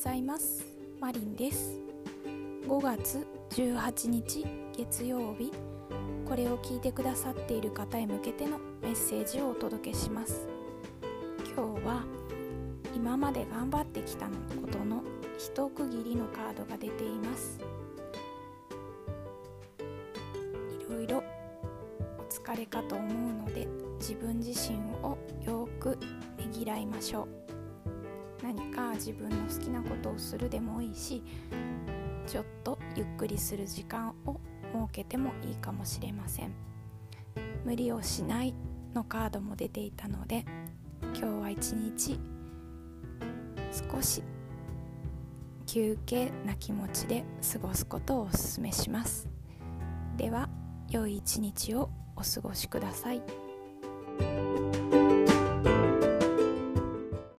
ざいます。マリンです。5月18日月曜日。これを聞いてくださっている方へ向けてのメッセージをお届けします。今日は今まで頑張ってきたことの一区切りのカードが出ています。いろいろお疲れかと思うので自分自身をよくねぎらいましょう。何か自分の好きなことをするでもいいしちょっとゆっくりする時間を設けてもいいかもしれません無理をしないのカードも出ていたので今日は一日少し休憩な気持ちで過ごすことをお勧めしますでは良い一日をお過ごしください。